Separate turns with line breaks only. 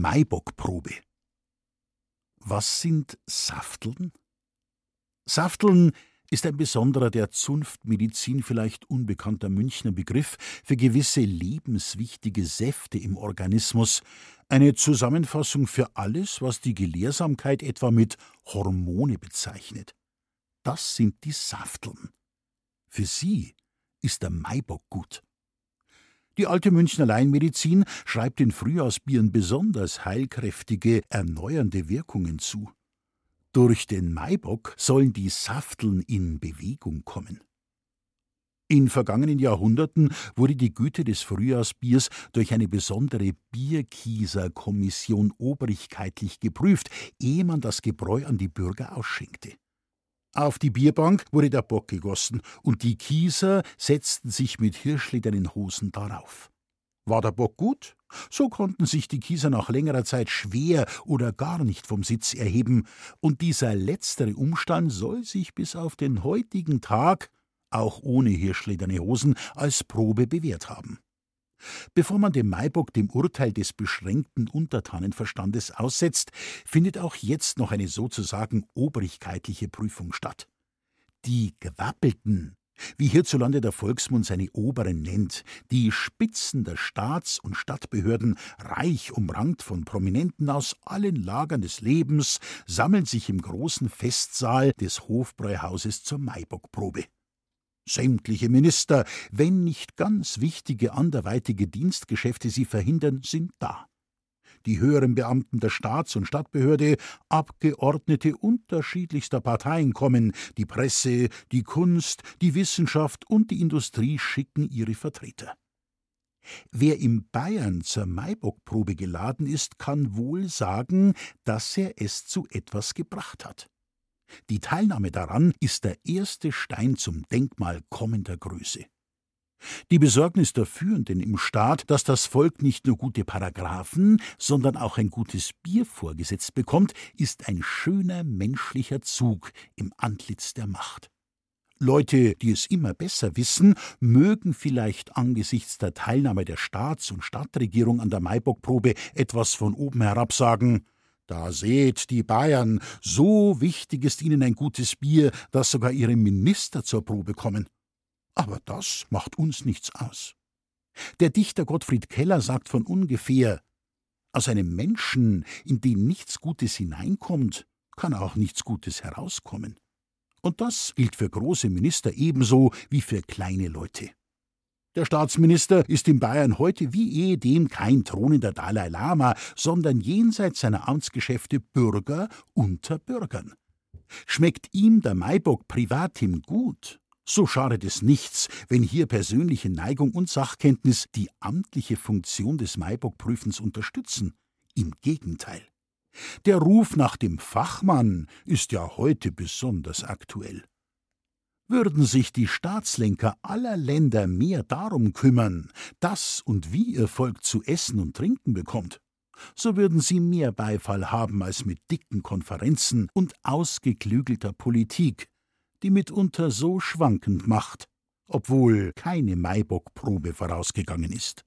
Maibockprobe. Was sind Safteln? Safteln ist ein besonderer der Zunftmedizin vielleicht unbekannter Münchner Begriff für gewisse lebenswichtige Säfte im Organismus, eine Zusammenfassung für alles, was die Gelehrsamkeit etwa mit Hormone bezeichnet. Das sind die Safteln. Für sie ist der Maibock gut. Die alte Münchner Laienmedizin schreibt den Frühjahrsbieren besonders heilkräftige, erneuernde Wirkungen zu. Durch den Maibock sollen die Safteln in Bewegung kommen. In vergangenen Jahrhunderten wurde die Güte des Frühjahrsbiers durch eine besondere Bierkieserkommission obrigkeitlich geprüft, ehe man das Gebräu an die Bürger ausschenkte. Auf die Bierbank wurde der Bock gegossen, und die Kieser setzten sich mit hirschledernen Hosen darauf. War der Bock gut? So konnten sich die Kieser nach längerer Zeit schwer oder gar nicht vom Sitz erheben, und dieser letztere Umstand soll sich bis auf den heutigen Tag, auch ohne hirschlederne Hosen, als Probe bewährt haben. Bevor man dem Maibock dem Urteil des beschränkten Untertanenverstandes aussetzt, findet auch jetzt noch eine sozusagen obrigkeitliche Prüfung statt. Die Gewappelten, wie hierzulande der Volksmund seine Oberen nennt, die Spitzen der Staats- und Stadtbehörden, reich umrankt von Prominenten aus allen Lagern des Lebens, sammeln sich im großen Festsaal des Hofbräuhauses zur Maibockprobe. Sämtliche Minister, wenn nicht ganz wichtige anderweitige Dienstgeschäfte sie verhindern, sind da. Die höheren Beamten der Staats- und Stadtbehörde, Abgeordnete unterschiedlichster Parteien kommen, die Presse, die Kunst, die Wissenschaft und die Industrie schicken ihre Vertreter. Wer in Bayern zur Maibockprobe geladen ist, kann wohl sagen, dass er es zu etwas gebracht hat. Die Teilnahme daran ist der erste Stein zum Denkmal kommender Größe. Die Besorgnis der Führenden im Staat, dass das Volk nicht nur gute Paragraphen, sondern auch ein gutes Bier vorgesetzt bekommt, ist ein schöner menschlicher Zug im Antlitz der Macht. Leute, die es immer besser wissen, mögen vielleicht angesichts der Teilnahme der Staats- und Stadtregierung an der Maibockprobe etwas von oben herab sagen, da seht die Bayern, so wichtig ist ihnen ein gutes Bier, dass sogar ihre Minister zur Probe kommen. Aber das macht uns nichts aus. Der Dichter Gottfried Keller sagt von ungefähr Aus einem Menschen, in den nichts Gutes hineinkommt, kann auch nichts Gutes herauskommen. Und das gilt für große Minister ebenso wie für kleine Leute. Der Staatsminister ist in Bayern heute wie ehedem kein thronender Dalai Lama, sondern jenseits seiner Amtsgeschäfte Bürger unter Bürgern. Schmeckt ihm der Maibock privatim gut, so schadet es nichts, wenn hier persönliche Neigung und Sachkenntnis die amtliche Funktion des Maibock-Prüfens unterstützen. Im Gegenteil. Der Ruf nach dem Fachmann ist ja heute besonders aktuell. Würden sich die Staatslenker aller Länder mehr darum kümmern, dass und wie ihr Volk zu essen und trinken bekommt, so würden sie mehr Beifall haben als mit dicken Konferenzen und ausgeklügelter Politik, die mitunter so schwankend macht, obwohl keine Maibock-Probe vorausgegangen ist.